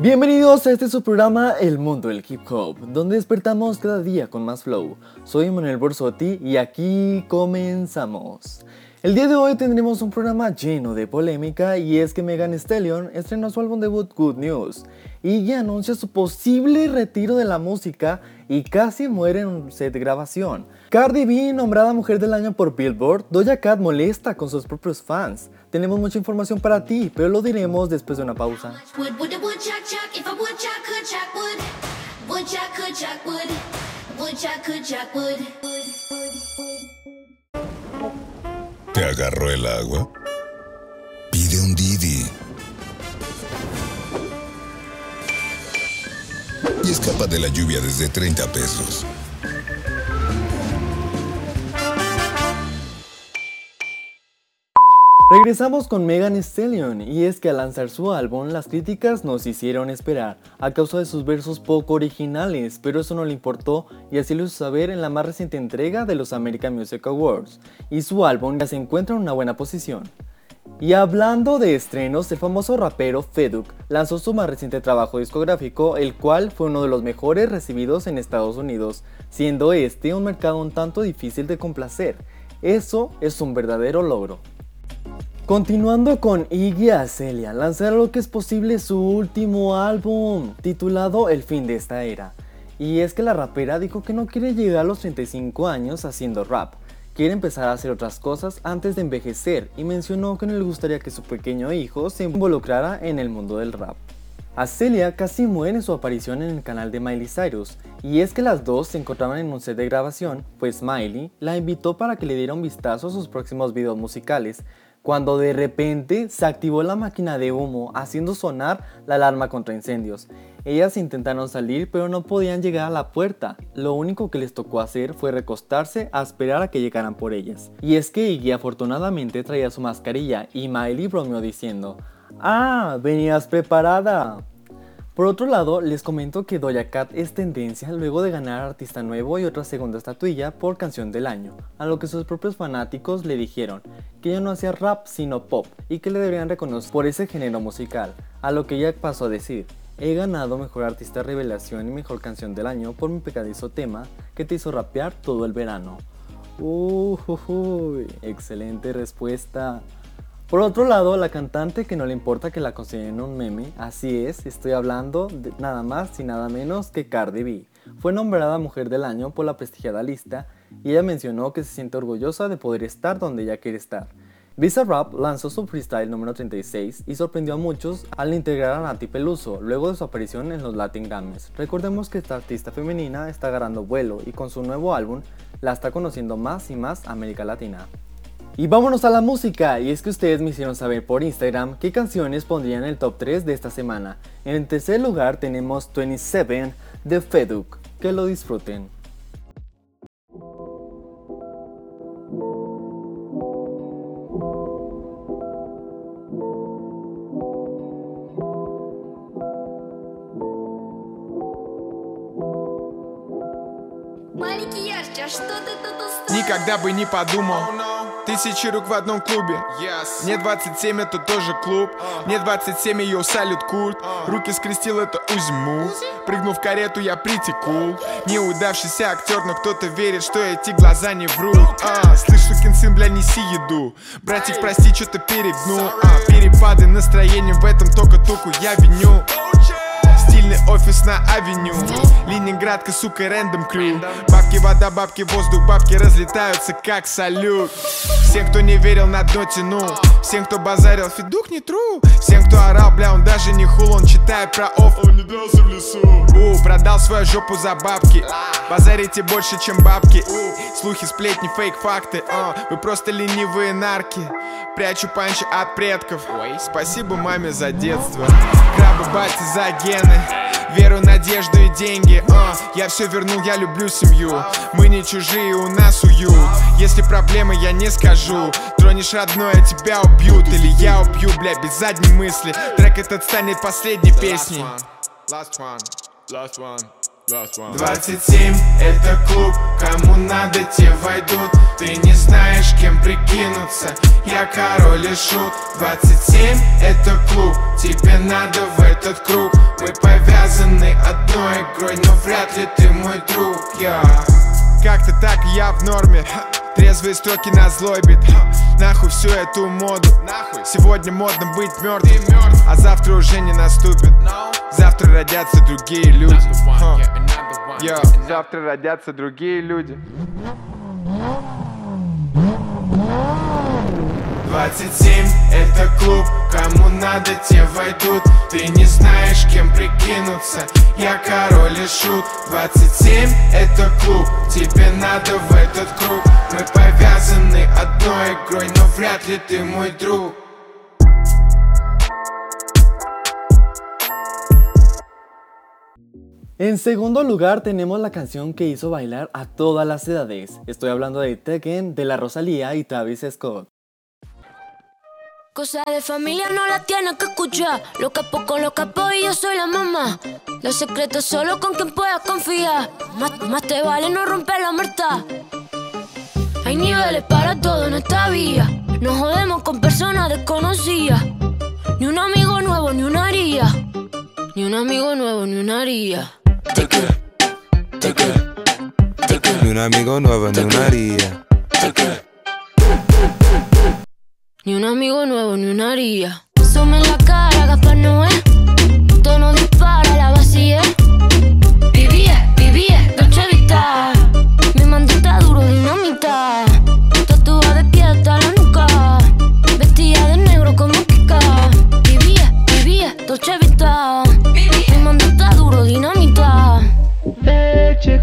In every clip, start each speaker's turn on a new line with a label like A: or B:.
A: Bienvenidos a este su programa El Mundo del Hip Hop, donde despertamos cada día con más flow. Soy Manuel Borsotti y aquí comenzamos. El día de hoy tendremos un programa lleno de polémica y es que Megan Stallion estrenó su álbum debut Good News y ya anuncia su posible retiro de la música y casi muere en un set de grabación. Cardi B, nombrada Mujer del Año por Billboard, Doja Cat molesta con sus propios fans. Tenemos mucha información para ti, pero lo diremos después de una pausa.
B: ¿Te agarró el agua? Pide un Didi. Y escapa de la lluvia desde 30 pesos.
A: Regresamos con Megan Stallion y es que al lanzar su álbum las críticas nos hicieron esperar a causa de sus versos poco originales, pero eso no le importó y así lo hizo saber en la más reciente entrega de los American Music Awards y su álbum ya se encuentra en una buena posición. Y hablando de estrenos, el famoso rapero Feduk lanzó su más reciente trabajo discográfico, el cual fue uno de los mejores recibidos en Estados Unidos, siendo este un mercado un tanto difícil de complacer. Eso es un verdadero logro. Continuando con Iggy Azalea, lanzará lo que es posible su último álbum, titulado El fin de esta era. Y es que la rapera dijo que no quiere llegar a los 35 años haciendo rap, quiere empezar a hacer otras cosas antes de envejecer y mencionó que no le gustaría que su pequeño hijo se involucrara en el mundo del rap. Azalea casi muere en su aparición en el canal de Miley Cyrus, y es que las dos se encontraban en un set de grabación, pues Miley la invitó para que le diera un vistazo a sus próximos videos musicales, cuando de repente se activó la máquina de humo haciendo sonar la alarma contra incendios. Ellas intentaron salir pero no podían llegar a la puerta. Lo único que les tocó hacer fue recostarse a esperar a que llegaran por ellas. Y es que Iggy afortunadamente traía su mascarilla y Miley bromeó diciendo, ¡Ah! ¡Venías preparada! Por otro lado, les comento que Doja Cat es tendencia luego de ganar Artista Nuevo y otra segunda estatuilla por Canción del Año, a lo que sus propios fanáticos le dijeron que ella no hacía rap sino pop y que le deberían reconocer por ese género musical, a lo que ella pasó a decir, he ganado Mejor Artista Revelación y Mejor Canción del Año por mi pegadizo tema que te hizo rapear todo el verano. Uh, excelente respuesta. Por otro lado, la cantante que no le importa que la consideren un meme, así es, estoy hablando de nada más y nada menos que Cardi B. Fue nombrada Mujer del Año por la prestigiada lista y ella mencionó que se siente orgullosa de poder estar donde ella quiere estar. Visa Rap lanzó su freestyle número 36 y sorprendió a muchos al integrar a Nati Peluso luego de su aparición en los Latin Games. Recordemos que esta artista femenina está agarrando vuelo y con su nuevo álbum la está conociendo más y más América Latina. Y vámonos a la música, y es que ustedes me hicieron saber por Instagram qué canciones pondrían en el top 3 de esta semana. En el tercer lugar tenemos 27 de Feduk, que lo disfruten.
C: Никогда бы не подумал Тысячи рук в одном клубе. Yes. Мне 27, это тоже клуб. Uh. Мне 27, ее салют культ. Uh. Руки скрестил, это узиму Прыгнул в карету, я притекул. Неудавшийся актер, но кто-то верит, что эти глаза не врут. А, Слышь, сукин сын, бля, неси еду. Братик, прости, что-то перегнул. А, Перепады настроения в этом только туку я виню офис на авеню. Ленинградка, сука, рэндом крю. Бабки, вода, бабки, воздух, бабки разлетаются как салют. Всем, кто не верил, на дно тянул Всем, кто базарил, фидук не тру. Всем, кто орал, бля, он даже не хул Он читает про оф, он не дрался в лесу. У, продал свою жопу за бабки. Базарите больше, чем бабки. Слухи, сплетни, фейк, факты а, Вы просто ленивые нарки. Прячу панчи от предков. Спасибо маме за детство. Крабы, бати за гены Веру, надежду и деньги. Uh, Я все вернул, я люблю семью. Мы не чужие, у нас уют. Если проблемы, я не скажу. Тронешь родное, тебя убьют. Или я убью, бля, без задней мысли. Трек этот станет последней песней. Last one, last one 27 это клуб, кому надо те войдут. Ты не знаешь, кем прикинуться, я король и шут. 27 это клуб, тебе надо в этот круг. Мы одной игрой Но вряд ли ты мой друг, я. Как-то так я в норме Трезвые строки на злой бит. Нахуй всю эту моду. Сегодня модно быть мертвым А завтра уже не наступит. Завтра родятся другие люди. Йо, завтра родятся другие люди. 27 это клуб, кому надо те войдут. Ты не знаешь кем прикинуться, я король и шут. 27 это клуб, тебе надо в
A: En segundo lugar tenemos la canción que hizo bailar a todas las edades. Estoy hablando de Tekken, de la Rosalía y Travis Scott.
D: Cosa de familia no la tienes que escuchar. Lo capo con lo capo y yo soy la mamá. Los secretos solo con quien puedas confiar. Más, más te vale no romper la muerta. Hay niveles para todo en esta vía. No jodemos con personas desconocidas. Ni un amigo nuevo, ni una haría. Ni un amigo nuevo, ni una haría.
E: Ni un amigo nuevo, ni una haría.
D: Ni un amigo nuevo, ni una haría. Sume la cara, Gaspar Noé. Tono dispara, la vacía. Vivía,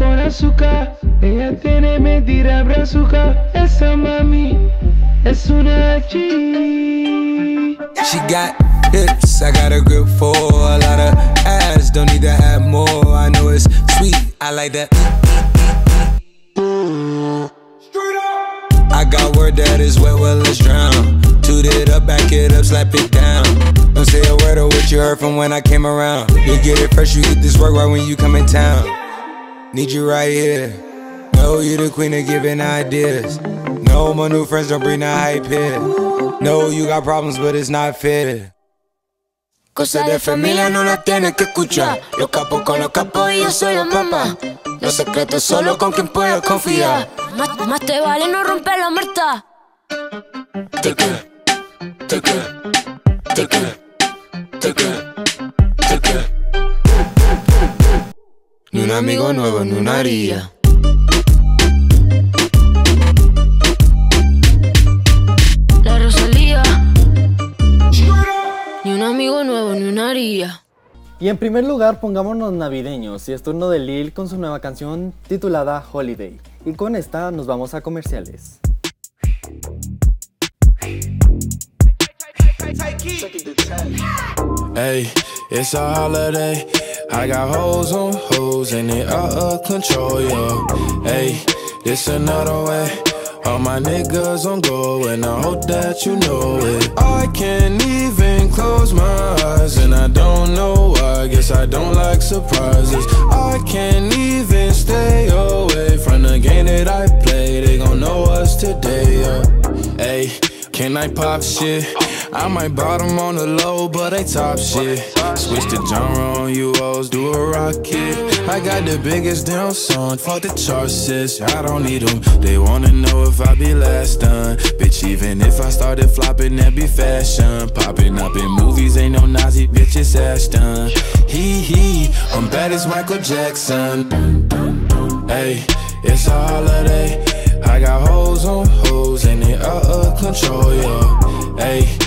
F: con azúcar. Ella tiene mentira brazuca. Esa mami es una G.
E: She got hips, I got a grip for a lot of ass. Don't need to have more. I know it's sweet, I like that. I got word that is wet, well, let's drown. Toot it up, back it up, slap it down. Don't say a word of what you heard from when I came around. You get it fresh, you get this work right when you come in town. Need you right here. Know you the queen of giving ideas. No, my new friends don't bring the hype here. No, you got problems, but it's not fair.
D: Cosa de familia no la tienes que escuchar. Los capos con los capos y yo soy la mamá. Los secretos solo con quien puedas confiar. Más, más te vale no romper la muerta.
E: Te un amigo nuevo, ni una haría.
D: La Rosalía. Ni un amigo nuevo, ni una haría.
A: Y en primer lugar pongámonos navideños y es turno de Lil con su nueva canción titulada Holiday. Y con esta nos vamos a comerciales.
G: Hey, it's a holiday. I got hoes on hoes and they out of control, yo. Hey, this another way. All my niggas on go and I hope that you know it. I can't even close my eyes and I don't know why. Guess I don't like surprises. I can't even stay away from the game that I play. They gon' know us today, yeah. Hey, can I pop shit? I might bottom on the low, but they top shit. Switch the genre on you hoes, do a rocket. I got the biggest damn song, fuck the charts. I don't need them. They wanna know if I be last done. Bitch, even if I started flopping, that be fashion. Popping up in movies, ain't no Nazi bitch, it's Ashton. Hee hee, I'm bad as Michael Jackson. Hey, it's a holiday. I got hoes on hoes and they out of control, yo. Hey,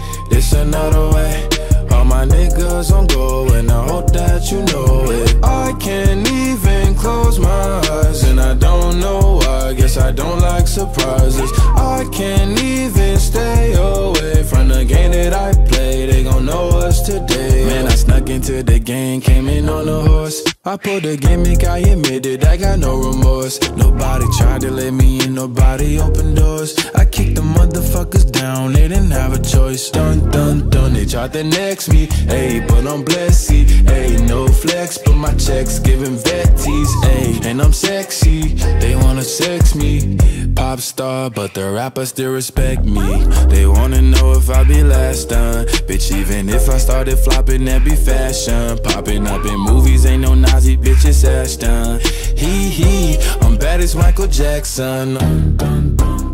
G: another way. All my niggas on go and I hope that you know it. I can't even close my eyes and I don't know why. Guess I don't like surprises. I can't even stay away from the game that I play. They gon' know us today. Man, I snuck into the game, came in on a horse. I pulled the gimmick, I admitted I got no remorse. Nobody tried to let me in, nobody opened doors. I kicked the motherfuckers down, they didn't have a choice. Dun dun dun, they tried to next me. Ayy, but I'm blessed, ayy, no flex, but my checks giving vetties, ayy, and I'm sexy. They wanna sex me, pop star, but the rappers still respect me. They wanna know if I be last done, bitch. Even if I started flopping, that be fashion. Popping up in movies, ain't no Nazi his ass down. He he, I'm bad as Michael Jackson.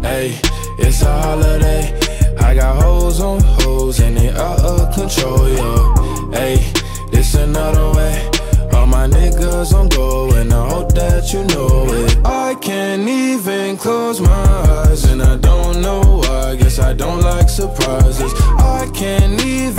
G: Hey, it's a holiday. I got hoes on hoes and they out of control, yo. Hey, this another way. All my niggas on go and I hope that you know it. I can't even close my eyes and I don't know why. Guess I don't like surprises. I can't even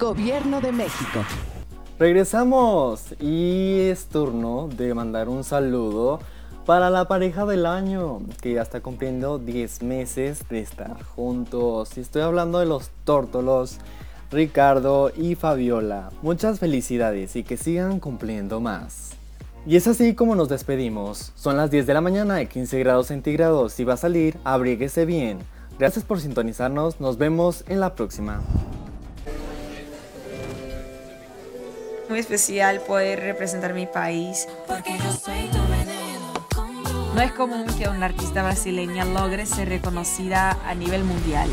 H: Gobierno de México.
A: Regresamos y es turno de mandar un saludo para la pareja del año que ya está cumpliendo 10 meses de estar juntos. Estoy hablando de los tórtolos Ricardo y Fabiola. Muchas felicidades y que sigan cumpliendo más. Y es así como nos despedimos. Son las 10 de la mañana de 15 grados centígrados. Si va a salir, abríguese bien. Gracias por sintonizarnos. Nos vemos en la próxima.
I: Muy especial poder representar mi país. No es común que una artista brasileña logre ser reconocida a nivel mundial.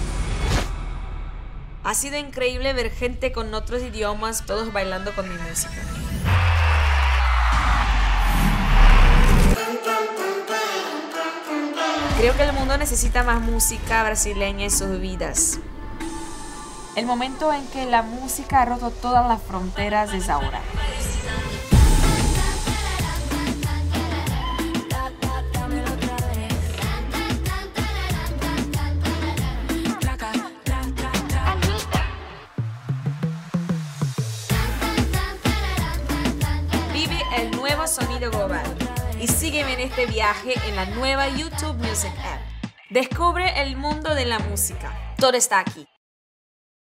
I: Ha sido increíble ver gente con otros idiomas, todos bailando con mi música. Creo que el mundo necesita más música brasileña en sus vidas. El momento en que la música ha roto todas las fronteras es ahora. Vive el nuevo sonido global y sígueme en este viaje en la nueva YouTube Music App. Descubre el mundo de la música. Todo está aquí.